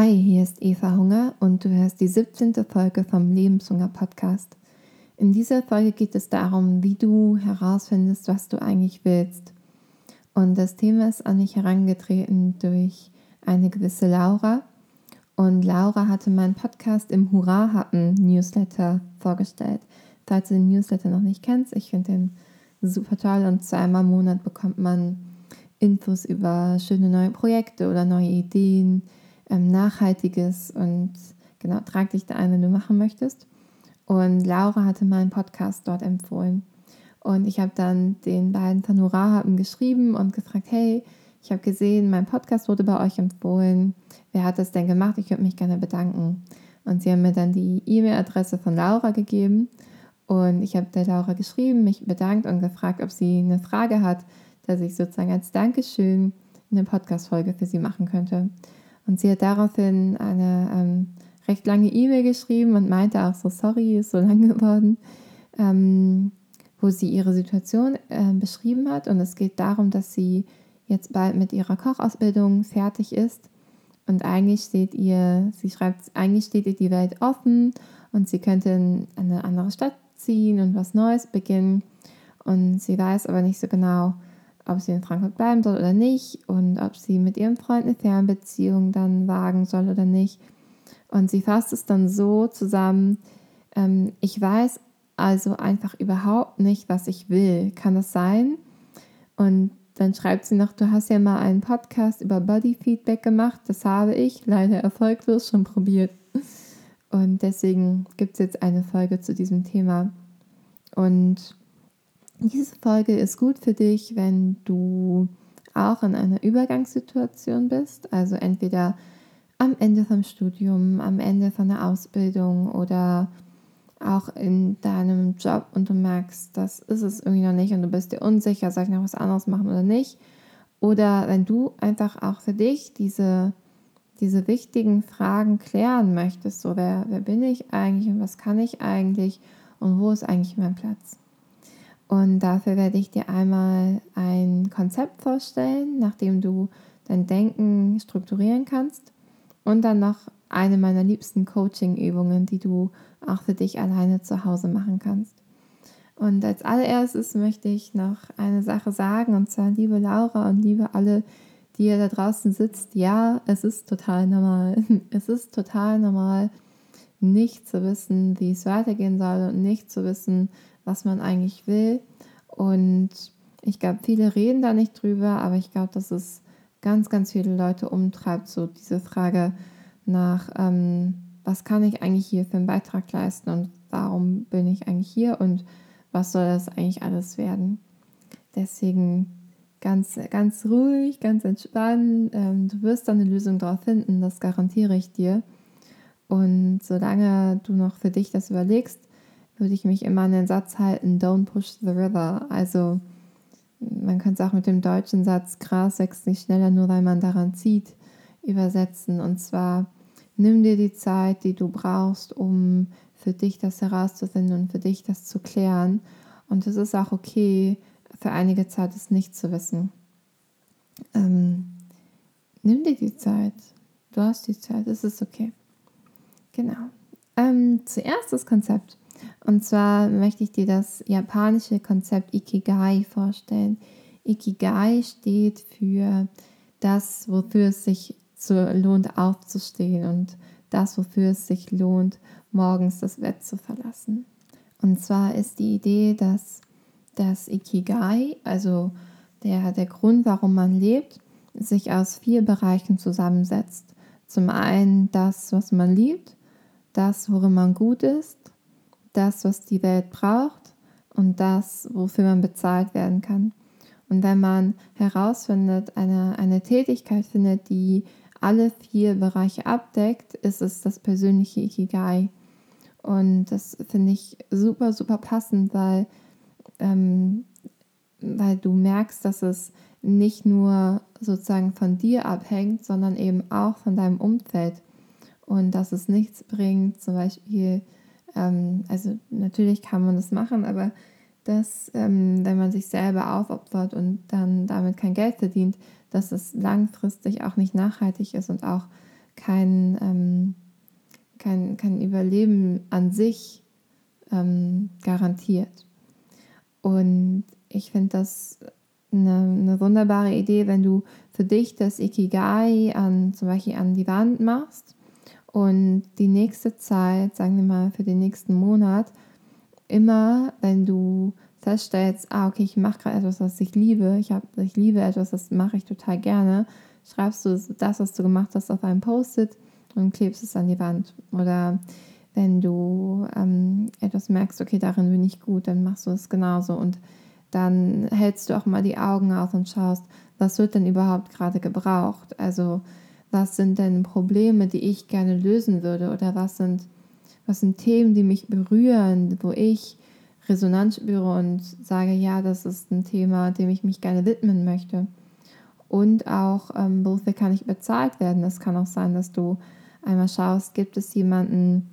Hi, hier ist Eva Hunger und du hörst die 17. Folge vom Lebenshunger Podcast. In dieser Folge geht es darum, wie du herausfindest, was du eigentlich willst. Und das Thema ist an mich herangetreten durch eine gewisse Laura. Und Laura hatte meinen Podcast im Hurra hatten Newsletter vorgestellt. Falls du den Newsletter noch nicht kennst, ich finde den super toll und zweimal im Monat bekommt man Infos über schöne neue Projekte oder neue Ideen, ähm, Nachhaltiges und genau, trag dich da ein, wenn du machen möchtest. Und Laura hatte meinen Podcast dort empfohlen. Und ich habe dann den beiden Hurra geschrieben und gefragt, hey, ich habe gesehen, mein Podcast wurde bei euch empfohlen. Wer hat das denn gemacht? Ich würde mich gerne bedanken. Und sie haben mir dann die E-Mail-Adresse von Laura gegeben. Und ich habe der Laura geschrieben, mich bedankt und gefragt, ob sie eine Frage hat, dass ich sozusagen als Dankeschön eine Podcast-Folge für sie machen könnte. Und sie hat daraufhin eine ähm, recht lange E-Mail geschrieben und meinte auch so, sorry, ist so lang geworden, ähm, wo sie ihre Situation äh, beschrieben hat. Und es geht darum, dass sie jetzt bald mit ihrer Kochausbildung fertig ist. Und eigentlich steht ihr, sie schreibt, eigentlich steht ihr die Welt offen und sie könnte in eine andere Stadt ziehen und was Neues beginnen. Und sie weiß aber nicht so genau, ob sie in Frankfurt bleiben soll oder nicht und ob sie mit ihrem Freund eine Fernbeziehung dann wagen soll oder nicht. Und sie fasst es dann so zusammen, ähm, ich weiß also einfach überhaupt nicht, was ich will. Kann das sein? Und dann schreibt sie noch, du hast ja mal einen Podcast über Body Feedback gemacht. Das habe ich leider erfolglos schon probiert. Und deswegen gibt es jetzt eine Folge zu diesem Thema. Und diese Folge ist gut für dich, wenn du auch in einer Übergangssituation bist, also entweder am Ende vom Studium, am Ende von der Ausbildung oder auch in deinem Job und du merkst, das ist es irgendwie noch nicht und du bist dir unsicher, soll ich noch was anderes machen oder nicht. Oder wenn du einfach auch für dich diese, diese wichtigen Fragen klären möchtest, so wer, wer bin ich eigentlich und was kann ich eigentlich und wo ist eigentlich mein Platz. Und dafür werde ich dir einmal ein Konzept vorstellen, nachdem du dein Denken strukturieren kannst. Und dann noch eine meiner liebsten Coaching-Übungen, die du auch für dich alleine zu Hause machen kannst. Und als allererstes möchte ich noch eine Sache sagen, und zwar liebe Laura und liebe alle, die ihr da draußen sitzt, ja, es ist total normal. Es ist total normal, nicht zu wissen, wie es weitergehen soll und nicht zu wissen, was man eigentlich will. Und ich glaube, viele reden da nicht drüber, aber ich glaube, dass es ganz, ganz viele Leute umtreibt, so diese Frage nach, ähm, was kann ich eigentlich hier für einen Beitrag leisten und warum bin ich eigentlich hier und was soll das eigentlich alles werden. Deswegen ganz, ganz ruhig, ganz entspannt. Ähm, du wirst da eine Lösung drauf finden, das garantiere ich dir. Und solange du noch für dich das überlegst, würde ich mich immer an den Satz halten, don't push the river. Also man könnte es auch mit dem deutschen Satz, Gras wächst nicht schneller, nur weil man daran zieht, übersetzen. Und zwar, nimm dir die Zeit, die du brauchst, um für dich das herauszufinden und für dich das zu klären. Und es ist auch okay, für einige Zeit es nicht zu wissen. Ähm, nimm dir die Zeit. Du hast die Zeit, es ist okay. Genau. Ähm, zuerst das Konzept. Und zwar möchte ich dir das japanische Konzept Ikigai vorstellen. Ikigai steht für das, wofür es sich lohnt aufzustehen und das, wofür es sich lohnt, morgens das Bett zu verlassen. Und zwar ist die Idee, dass das Ikigai, also der, der Grund, warum man lebt, sich aus vier Bereichen zusammensetzt. Zum einen das, was man liebt, das, worin man gut ist, das, was die Welt braucht und das, wofür man bezahlt werden kann. Und wenn man herausfindet, eine, eine Tätigkeit findet, die alle vier Bereiche abdeckt, ist es das persönliche Ikigai. Und das finde ich super, super passend, weil, ähm, weil du merkst, dass es nicht nur sozusagen von dir abhängt, sondern eben auch von deinem Umfeld. Und dass es nichts bringt, zum Beispiel ähm, also natürlich kann man das machen, aber dass, ähm, wenn man sich selber aufopfert und dann damit kein Geld verdient, dass es langfristig auch nicht nachhaltig ist und auch kein, ähm, kein, kein Überleben an sich ähm, garantiert. Und ich finde das eine, eine, wunderbare Idee, wenn du für dich das Ikigai an, zum Beispiel an die Wand machst und die nächste Zeit, sagen wir mal für den nächsten Monat, immer, wenn du feststellst, ah, okay, ich mache gerade etwas, was ich liebe, ich, hab, ich liebe etwas, das mache ich total gerne, schreibst du das, was du gemacht hast, auf einem Post-it und klebst es an die Wand. Oder wenn du ähm, etwas merkst, okay, darin bin ich gut, dann machst du es genauso. Und dann hältst du auch mal die Augen auf und schaust, was wird denn überhaupt gerade gebraucht? Also was sind denn Probleme, die ich gerne lösen würde? Oder was sind, was sind Themen, die mich berühren, wo ich Resonanz spüre und sage, ja, das ist ein Thema, dem ich mich gerne widmen möchte. Und auch, ähm, wofür kann ich bezahlt werden? Das kann auch sein, dass du einmal schaust, gibt es jemanden,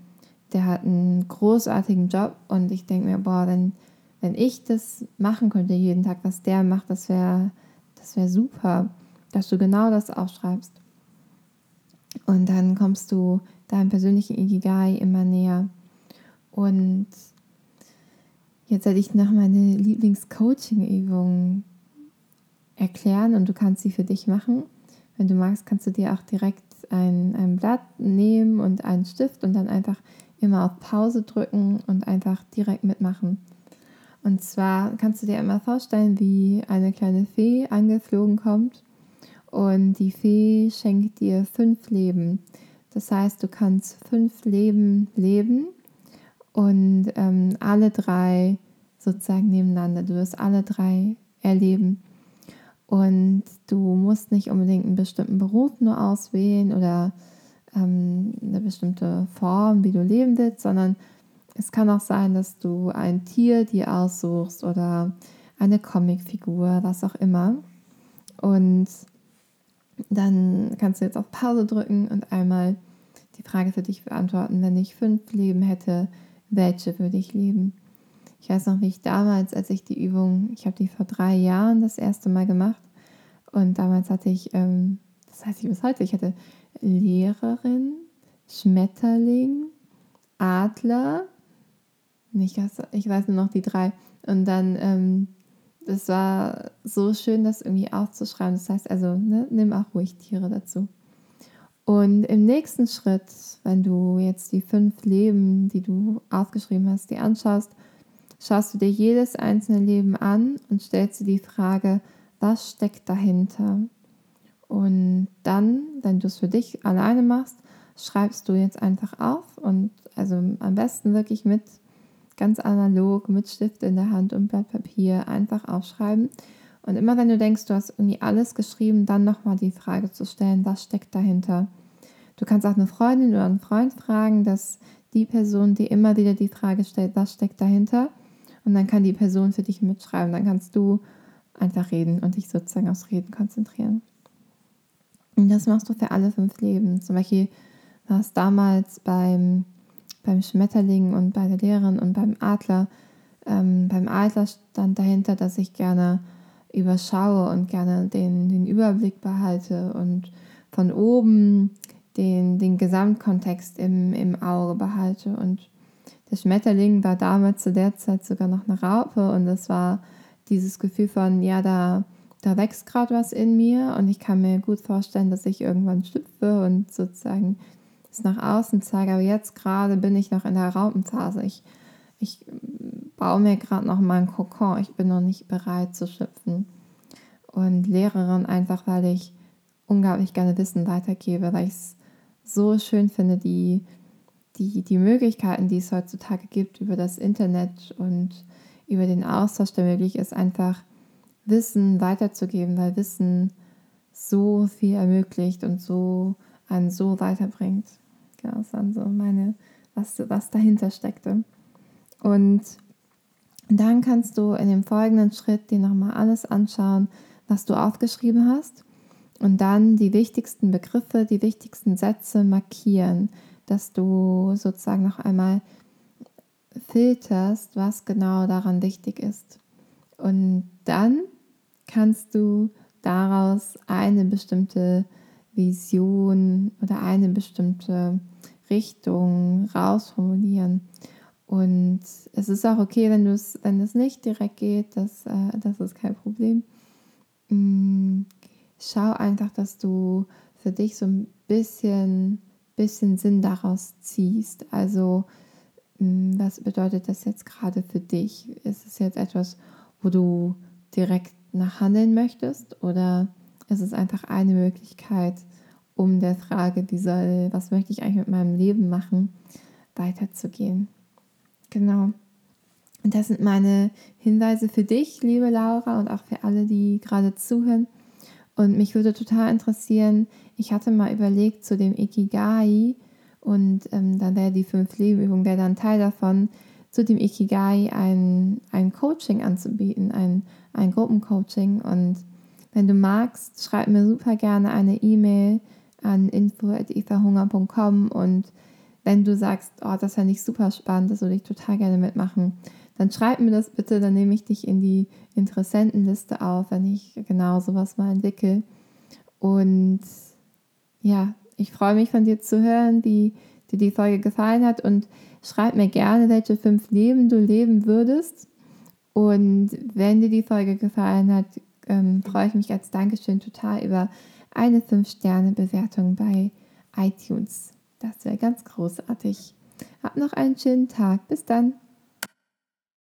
der hat einen großartigen Job und ich denke mir, boah, wenn, wenn ich das machen könnte jeden Tag, was der macht, das wäre das wär super, dass du genau das aufschreibst. Und dann kommst du deinem persönlichen Ikigai immer näher. Und jetzt werde ich noch meine Lieblings-Coaching-Übung erklären und du kannst sie für dich machen. Wenn du magst, kannst du dir auch direkt ein, ein Blatt nehmen und einen Stift und dann einfach immer auf Pause drücken und einfach direkt mitmachen. Und zwar kannst du dir immer vorstellen, wie eine kleine Fee angeflogen kommt und die Fee schenkt dir fünf Leben. Das heißt, du kannst fünf Leben leben und ähm, alle drei sozusagen nebeneinander. Du wirst alle drei erleben. Und du musst nicht unbedingt einen bestimmten Beruf nur auswählen oder ähm, eine bestimmte Form, wie du leben willst, sondern es kann auch sein, dass du ein Tier dir aussuchst oder eine Comicfigur, was auch immer. Und dann kannst du jetzt auf Pause drücken und einmal die Frage für dich beantworten. Wenn ich fünf Leben hätte, welche würde ich leben? Ich weiß noch, wie ich damals, als ich die Übung, ich habe die vor drei Jahren das erste Mal gemacht und damals hatte ich, ähm, das heißt ich bis heute, ich hatte Lehrerin, Schmetterling, Adler, ich weiß, ich weiß nur noch die drei und dann, ähm, das war so schön, das irgendwie aufzuschreiben. Das heißt also, ne, nimm auch ruhig Tiere dazu. Und im nächsten Schritt, wenn du jetzt die fünf Leben, die du aufgeschrieben hast, die anschaust, schaust du dir jedes einzelne Leben an und stellst dir die Frage, was steckt dahinter? Und dann, wenn du es für dich alleine machst, schreibst du jetzt einfach auf und also am besten wirklich mit ganz analog, mit Stift in der Hand und Blatt Papier einfach aufschreiben. Und immer wenn du denkst, du hast irgendwie alles geschrieben, dann nochmal die Frage zu stellen, was steckt dahinter? Du kannst auch eine Freundin oder einen Freund fragen, dass die Person dir immer wieder die Frage stellt, was steckt dahinter? Und dann kann die Person für dich mitschreiben. Dann kannst du einfach reden und dich sozusagen aufs Reden konzentrieren. Und das machst du für alle fünf Leben. Zum Beispiel war es damals beim, beim Schmetterling und bei der Lehrerin und beim Adler. Ähm, beim Adler stand dahinter, dass ich gerne überschaue und gerne den, den Überblick behalte und von oben den, den Gesamtkontext im, im Auge behalte. Und der Schmetterling war damals zu der Zeit sogar noch eine Raupe und es war dieses Gefühl von, ja, da, da wächst gerade was in mir und ich kann mir gut vorstellen, dass ich irgendwann schlüpfe und sozusagen es nach außen zeige. Aber jetzt gerade bin ich noch in der Raupenphase. Ich, ich baue mir gerade noch mal einen Kokon. Ich bin noch nicht bereit zu schlüpfen. Und Lehrerin einfach, weil ich unglaublich gerne Wissen weitergebe, weil ich es so schön finde, die, die, die Möglichkeiten, die es heutzutage gibt über das Internet und über den Austausch, der möglich ist, einfach Wissen weiterzugeben, weil Wissen so viel ermöglicht und so einen so weiterbringt. Genau, das waren so meine, was, was dahinter steckte. Und dann kannst du in dem folgenden Schritt dir nochmal alles anschauen, was du aufgeschrieben hast und dann die wichtigsten Begriffe, die wichtigsten Sätze markieren, dass du sozusagen noch einmal filterst, was genau daran wichtig ist. Und dann kannst du daraus eine bestimmte Vision oder eine bestimmte Richtung rausformulieren. Und es ist auch okay, wenn, wenn es nicht direkt geht, das, äh, das ist kein Problem. Mhm. Schau einfach, dass du für dich so ein bisschen, bisschen Sinn daraus ziehst. Also, mh, was bedeutet das jetzt gerade für dich? Ist es jetzt etwas, wo du direkt nach handeln möchtest oder ist es einfach eine Möglichkeit, um der Frage, wie soll, was möchte ich eigentlich mit meinem Leben machen, weiterzugehen? Genau. Und das sind meine Hinweise für dich, liebe Laura, und auch für alle, die gerade zuhören. Und mich würde total interessieren, ich hatte mal überlegt zu dem Ikigai und ähm, dann wäre die Fünf-Leben-Übung, wäre dann Teil davon, zu dem Ikigai ein, ein Coaching anzubieten, ein, ein Gruppencoaching. Und wenn du magst, schreib mir super gerne eine E-Mail an info.evahunger.com und wenn du sagst, oh, das fände ich super spannend, das würde ich total gerne mitmachen, dann schreib mir das bitte, dann nehme ich dich in die Interessentenliste auf, wenn ich genau sowas mal entwickle. Und ja, ich freue mich von dir zu hören, wie dir die Folge gefallen hat und schreib mir gerne, welche fünf Leben du leben würdest. Und wenn dir die Folge gefallen hat, ähm, freue ich mich als Dankeschön total über eine 5-Sterne-Bewertung bei iTunes. Das wäre ganz großartig. Hab noch einen schönen Tag. Bis dann.